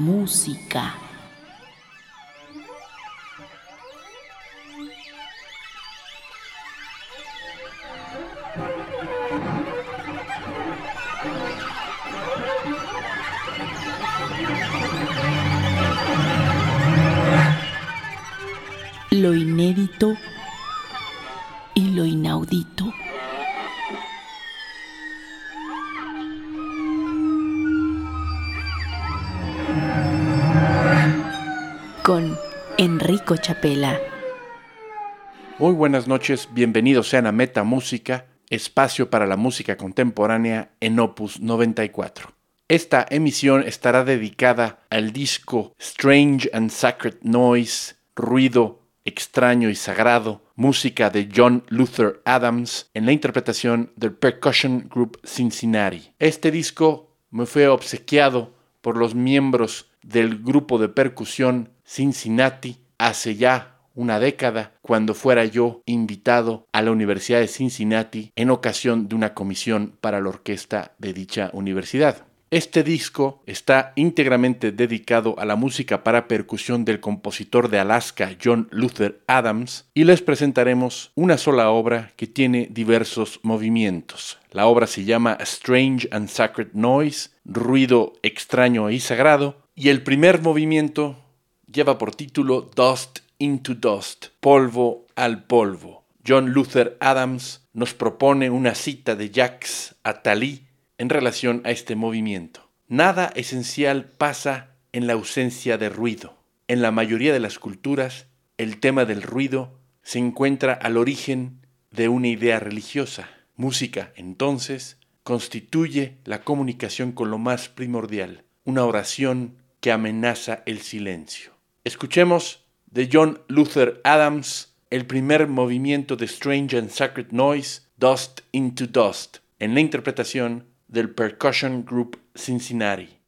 música. Muy buenas noches, bienvenidos sean a Meta Música, espacio para la música contemporánea en Opus 94. Esta emisión estará dedicada al disco Strange and Sacred Noise, ruido extraño y sagrado, música de John Luther Adams en la interpretación del Percussion Group Cincinnati. Este disco me fue obsequiado por los miembros del grupo de percusión Cincinnati hace ya una década cuando fuera yo invitado a la Universidad de Cincinnati en ocasión de una comisión para la orquesta de dicha universidad. Este disco está íntegramente dedicado a la música para percusión del compositor de Alaska John Luther Adams y les presentaremos una sola obra que tiene diversos movimientos. La obra se llama Strange and Sacred Noise, ruido extraño y sagrado, y el primer movimiento lleva por título Dust into Dust, polvo al polvo. John Luther Adams nos propone una cita de Jacques Attali en relación a este movimiento. Nada esencial pasa en la ausencia de ruido. En la mayoría de las culturas, el tema del ruido se encuentra al origen de una idea religiosa. Música, entonces, constituye la comunicación con lo más primordial, una oración que amenaza el silencio. Escuchemos de John Luther Adams el primer movimiento de Strange and Sacred Noise, Dust into Dust, en la interpretación del Percussion Group Cincinnati.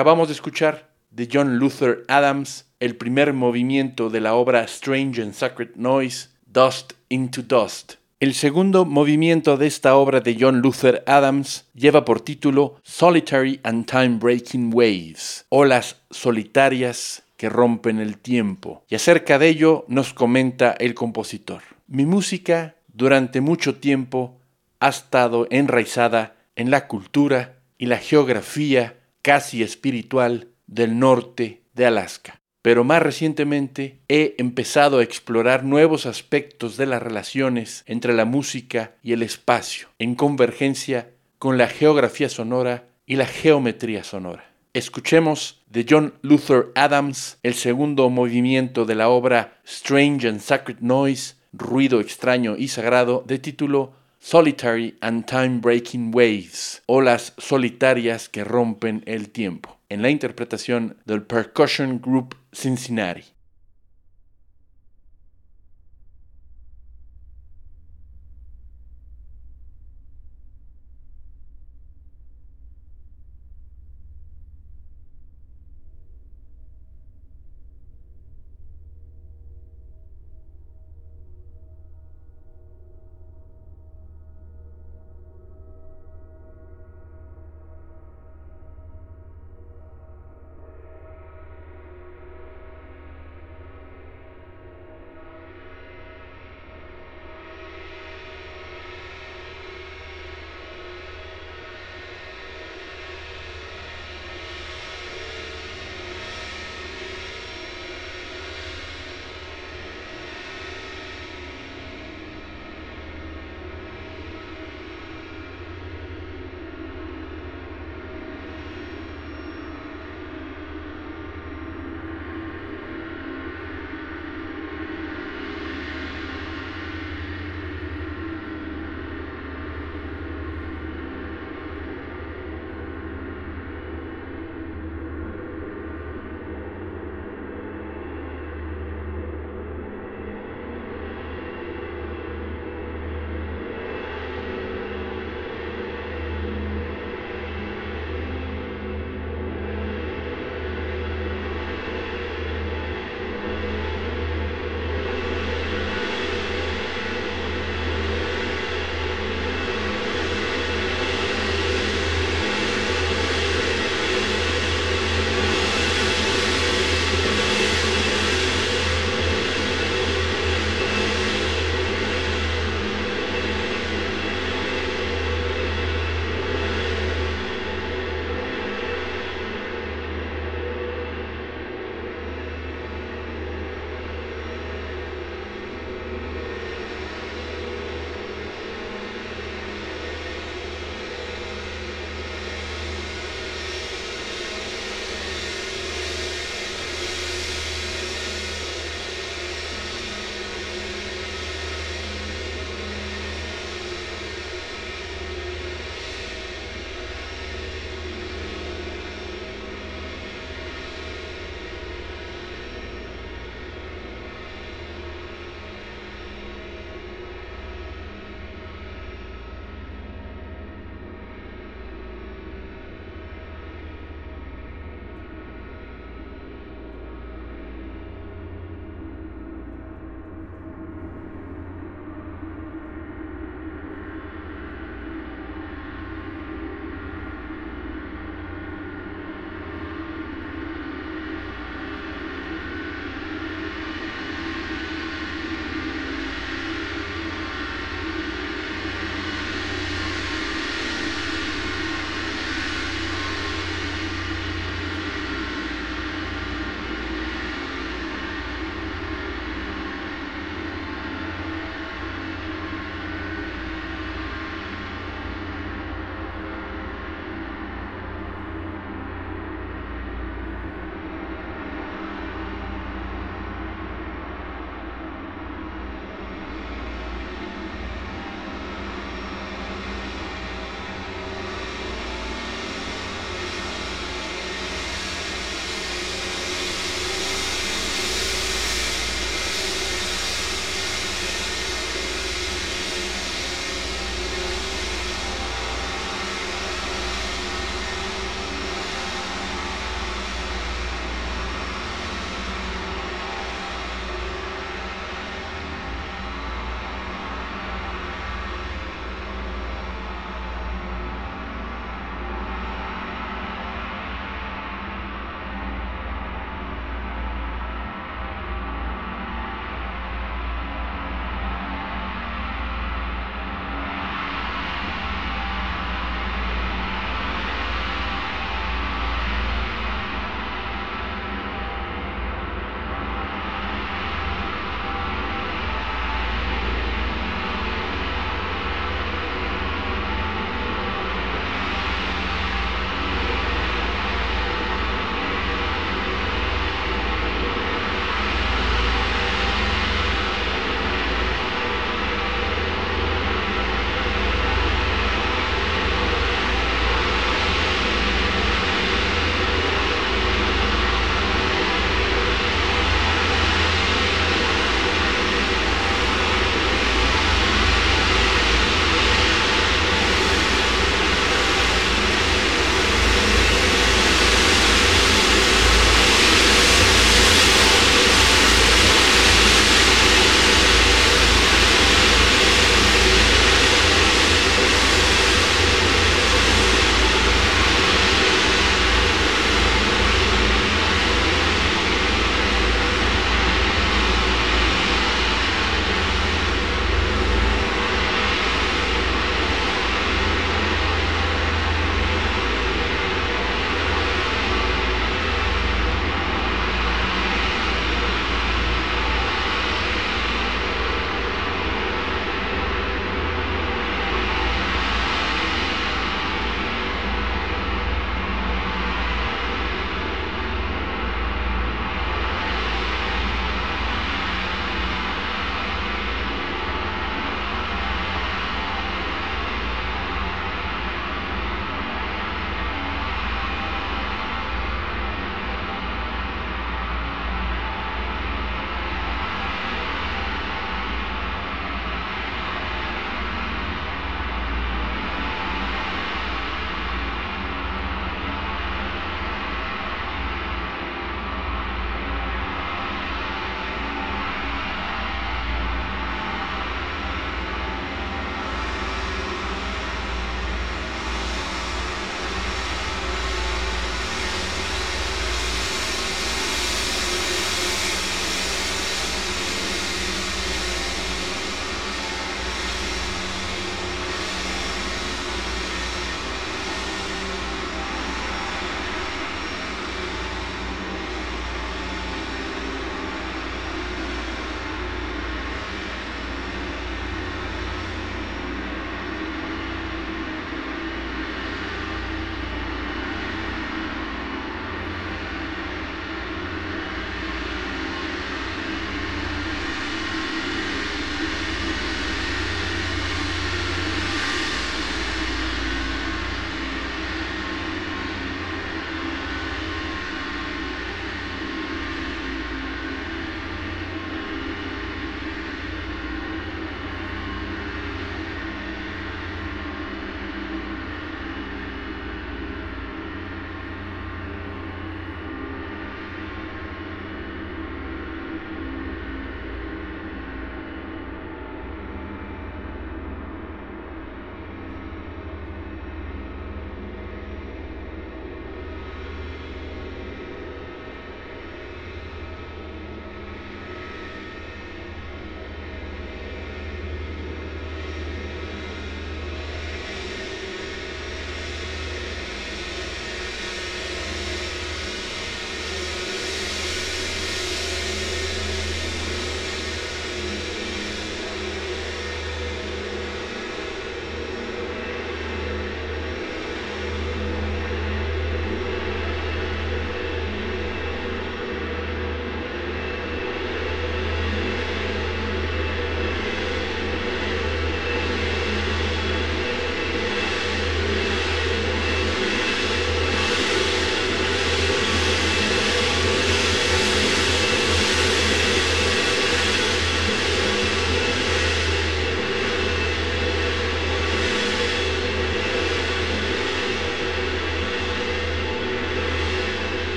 Acabamos de escuchar de John Luther Adams el primer movimiento de la obra Strange and Sacred Noise, Dust into Dust. El segundo movimiento de esta obra de John Luther Adams lleva por título Solitary and Time Breaking Waves, olas solitarias que rompen el tiempo. Y acerca de ello nos comenta el compositor. Mi música durante mucho tiempo ha estado enraizada en la cultura y la geografía casi espiritual del norte de Alaska. Pero más recientemente he empezado a explorar nuevos aspectos de las relaciones entre la música y el espacio, en convergencia con la geografía sonora y la geometría sonora. Escuchemos de John Luther Adams el segundo movimiento de la obra Strange and Sacred Noise, Ruido extraño y sagrado, de título Solitary and Time Breaking Waves, olas solitarias que rompen el tiempo, en la interpretación del Percussion Group Cincinnati.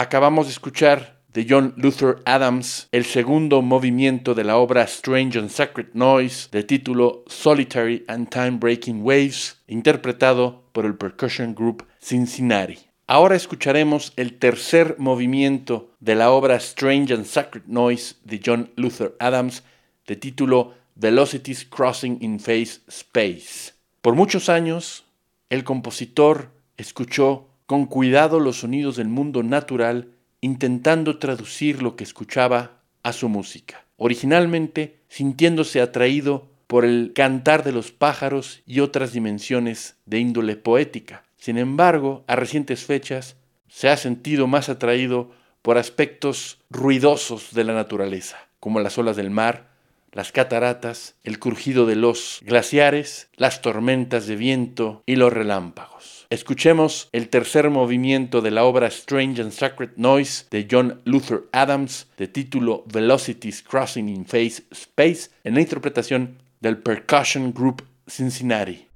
Acabamos de escuchar de John Luther Adams el segundo movimiento de la obra Strange and Sacred Noise de título Solitary and Time Breaking Waves, interpretado por el percussion group Cincinnati. Ahora escucharemos el tercer movimiento de la obra Strange and Sacred Noise de John Luther Adams de título Velocities Crossing in Phase Space. Por muchos años, el compositor escuchó con cuidado los sonidos del mundo natural, intentando traducir lo que escuchaba a su música. Originalmente, sintiéndose atraído por el cantar de los pájaros y otras dimensiones de índole poética. Sin embargo, a recientes fechas, se ha sentido más atraído por aspectos ruidosos de la naturaleza, como las olas del mar, las cataratas, el crujido de los glaciares, las tormentas de viento y los relámpagos. Escuchemos el tercer movimiento de la obra Strange and Sacred Noise de John Luther Adams, de título Velocities Crossing in Phase Space, en la interpretación del Percussion Group Cincinnati.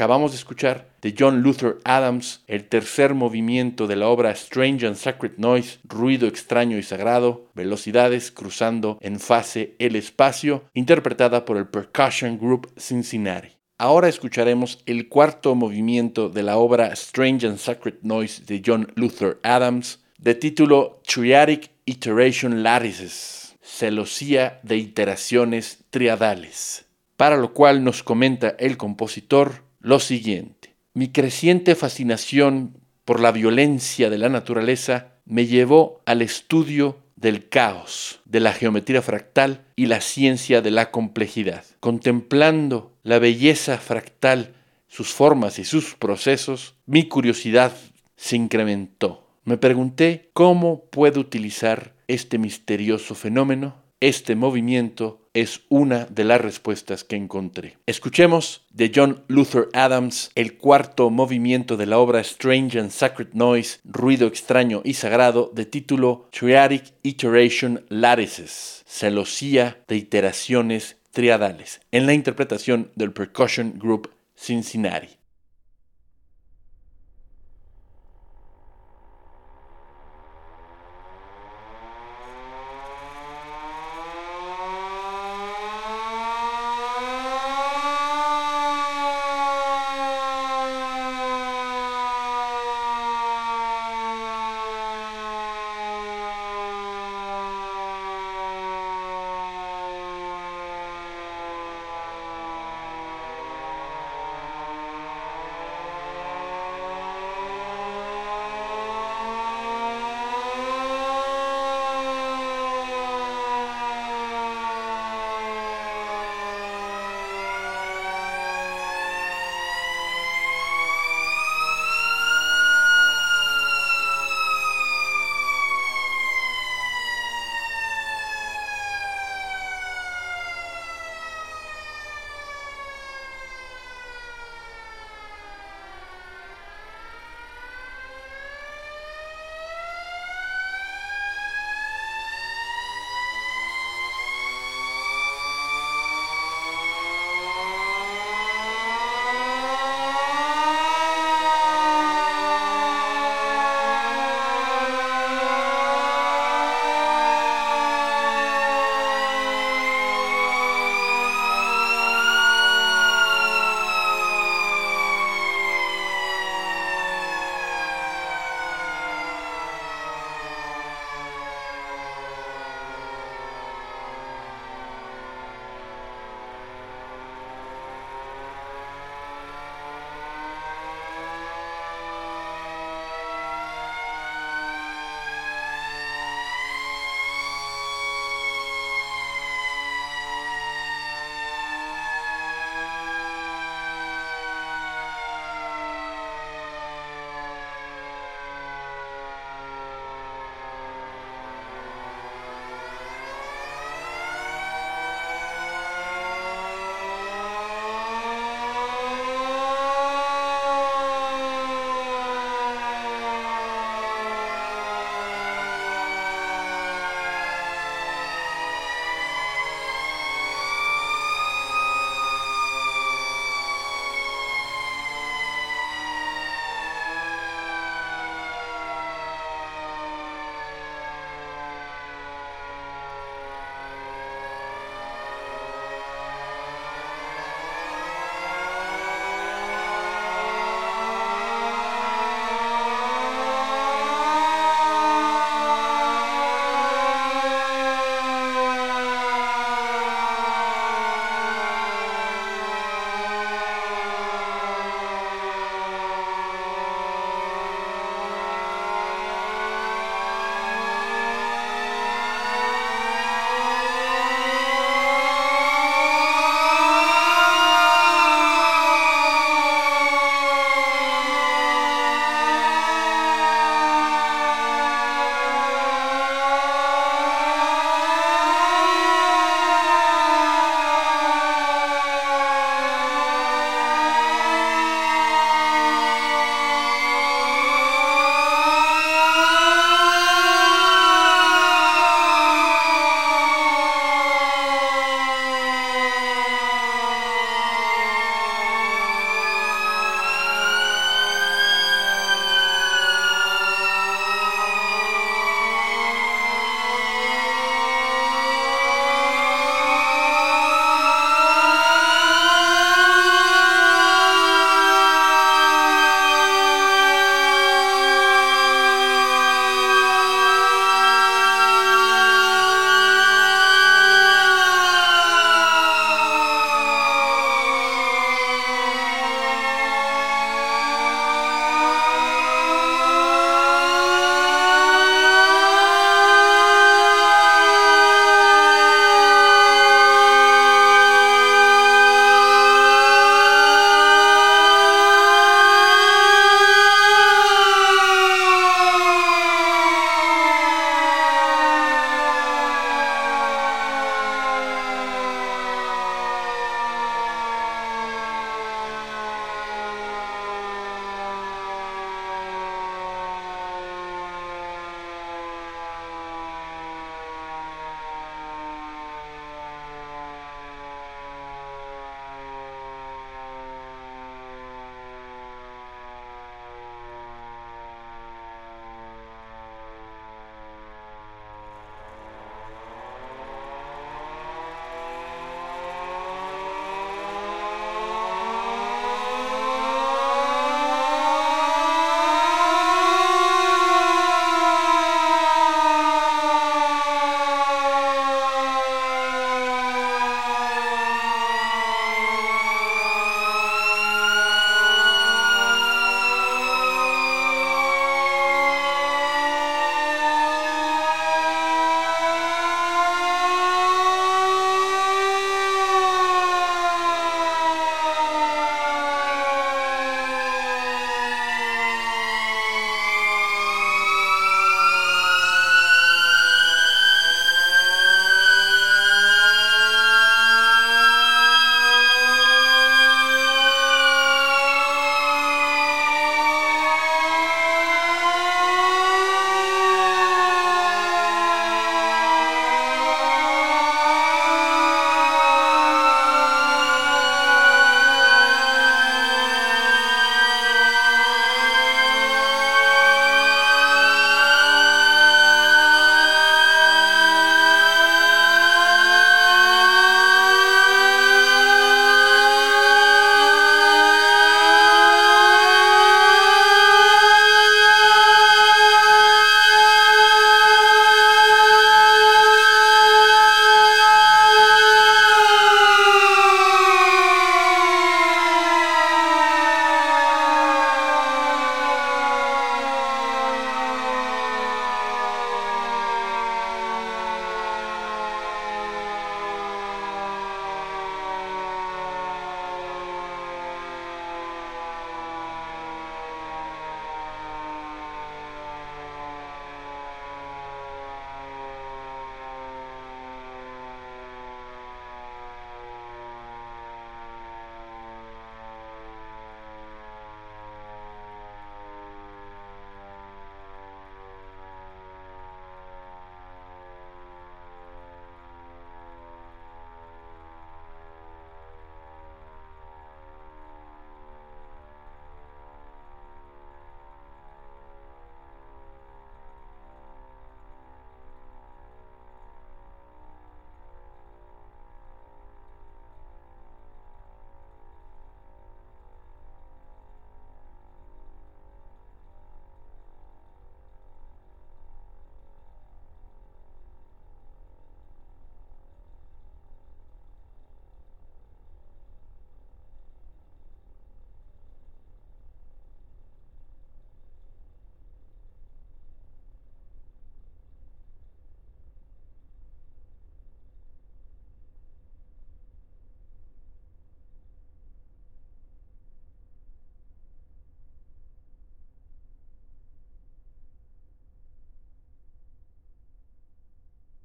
Acabamos de escuchar de John Luther Adams el tercer movimiento de la obra Strange and Sacred Noise, ruido extraño y sagrado, velocidades cruzando en fase el espacio, interpretada por el Percussion Group Cincinnati. Ahora escucharemos el cuarto movimiento de la obra Strange and Sacred Noise de John Luther Adams, de título Triadic Iteration Lattices, celosía de iteraciones triadales, para lo cual nos comenta el compositor lo siguiente. Mi creciente fascinación por la violencia de la naturaleza me llevó al estudio del caos, de la geometría fractal y la ciencia de la complejidad. Contemplando la belleza fractal, sus formas y sus procesos, mi curiosidad se incrementó. Me pregunté cómo puedo utilizar este misterioso fenómeno este movimiento es una de las respuestas que encontré. Escuchemos de John Luther Adams el cuarto movimiento de la obra Strange and Sacred Noise, Ruido extraño y sagrado, de título Triadic Iteration Lattices, celosía de iteraciones triadales, en la interpretación del Percussion Group Cincinnati.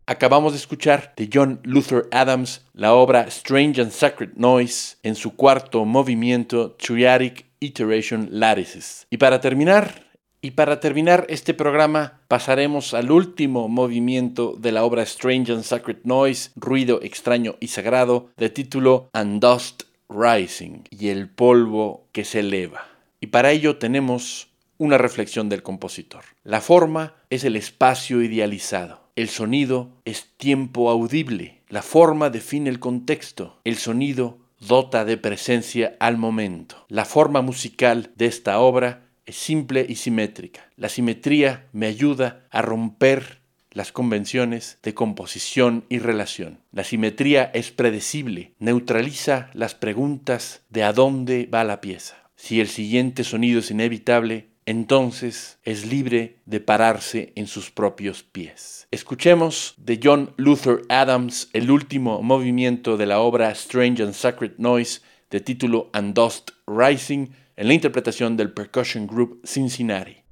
Acabamos de escuchar de John Luther Adams la obra Strange and Sacred Noise en su cuarto movimiento Triadic Iteration Lattices. Y para terminar, y para terminar este programa pasaremos al último movimiento de la obra Strange and Sacred Noise, Ruido extraño y sagrado, de título And Dust Rising y el polvo que se eleva. Y para ello tenemos una reflexión del compositor. La forma es el espacio idealizado. El sonido es tiempo audible. La forma define el contexto. El sonido dota de presencia al momento. La forma musical de esta obra es simple y simétrica. La simetría me ayuda a romper las convenciones de composición y relación. La simetría es predecible, neutraliza las preguntas de a dónde va la pieza. Si el siguiente sonido es inevitable, entonces es libre de pararse en sus propios pies. Escuchemos de John Luther Adams el último movimiento de la obra Strange and Sacred Noise de título And Dust Rising en la interpretación del Percussion Group Cincinnati.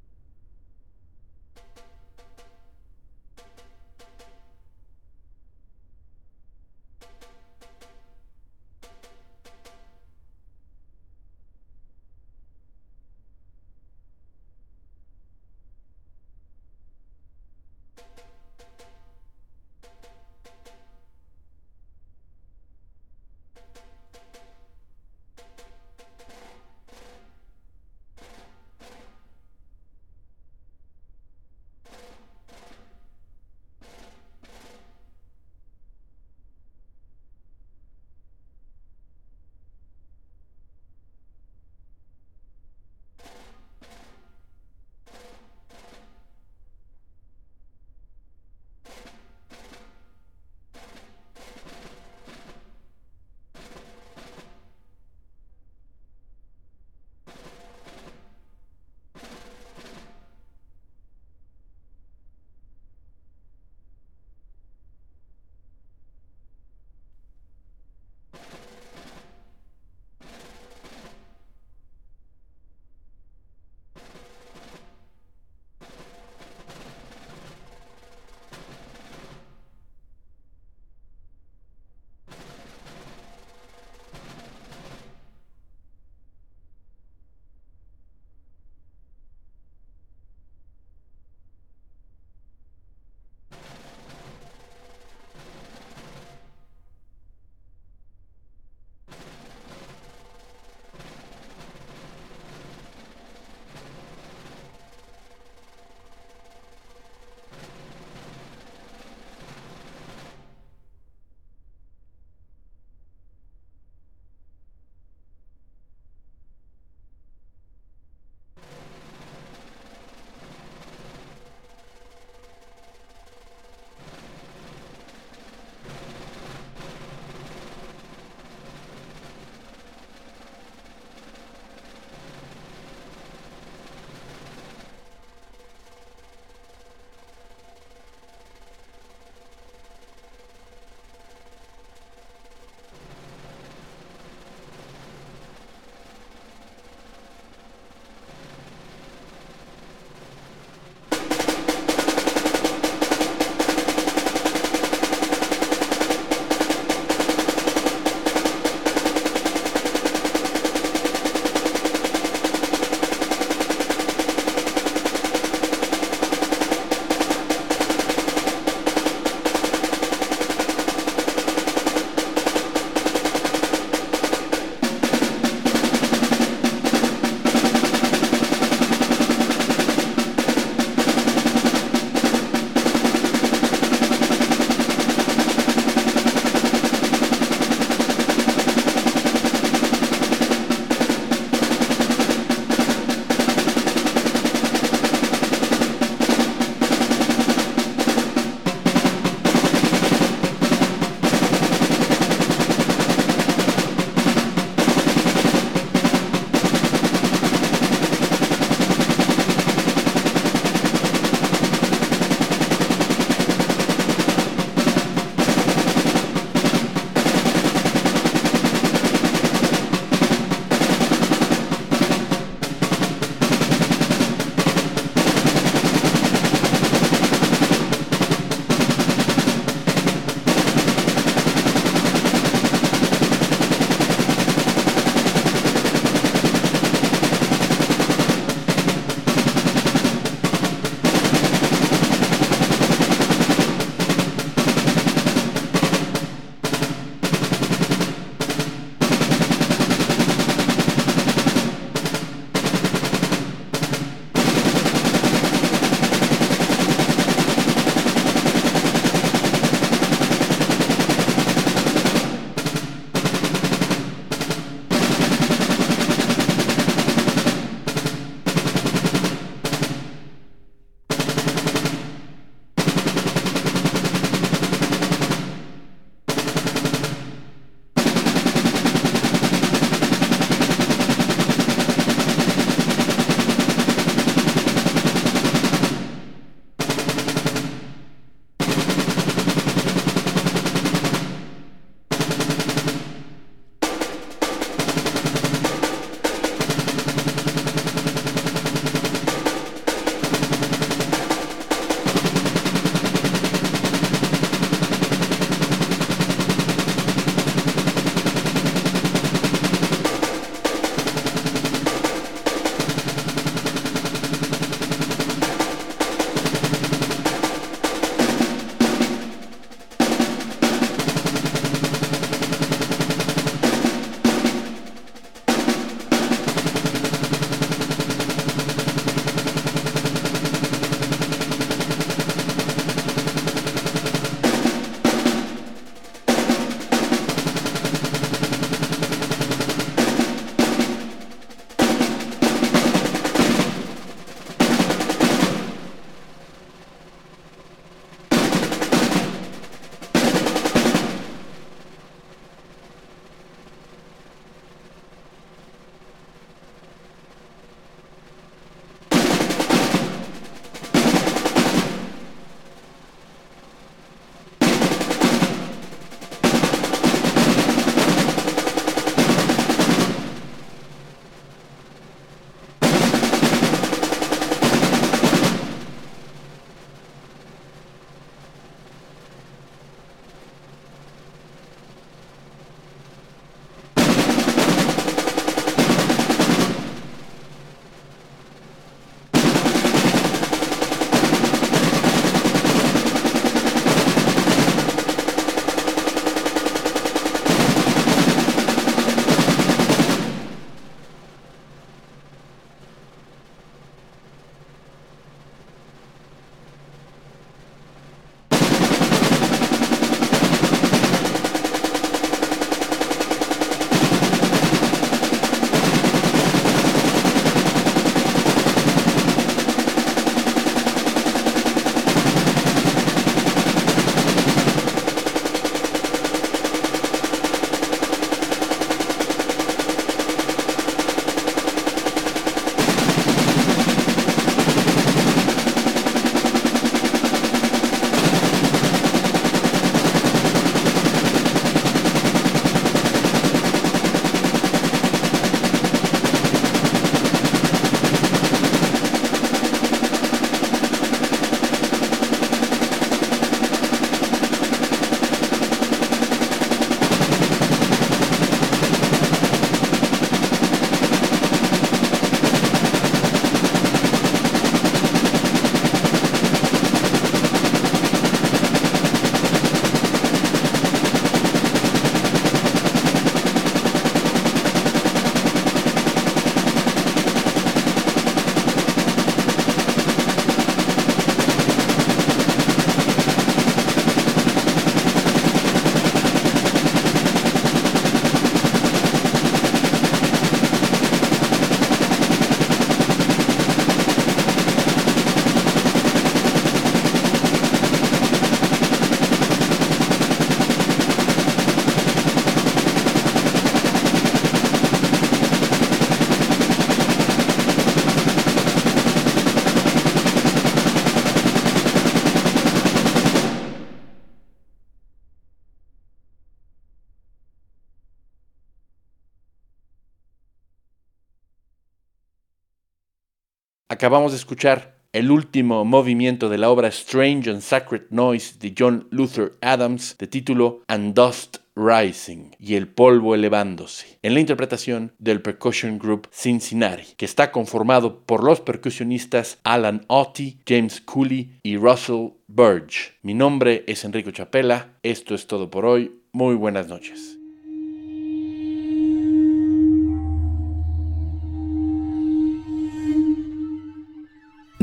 Acabamos de escuchar el último movimiento de la obra Strange and Sacred Noise de John Luther Adams de título And Dust Rising y el polvo elevándose, en la interpretación del Percussion Group Cincinnati, que está conformado por los percusionistas Alan Otti, James Cooley y Russell Burge. Mi nombre es Enrico Chapela, esto es todo por hoy, muy buenas noches.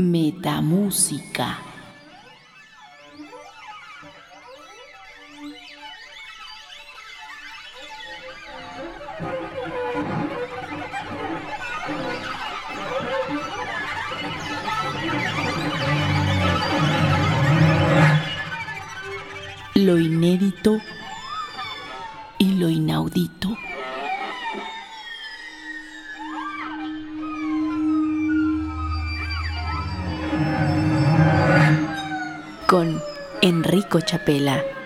Metamúsica. Lo inédito y lo inaudito. Con Enrico Chapela.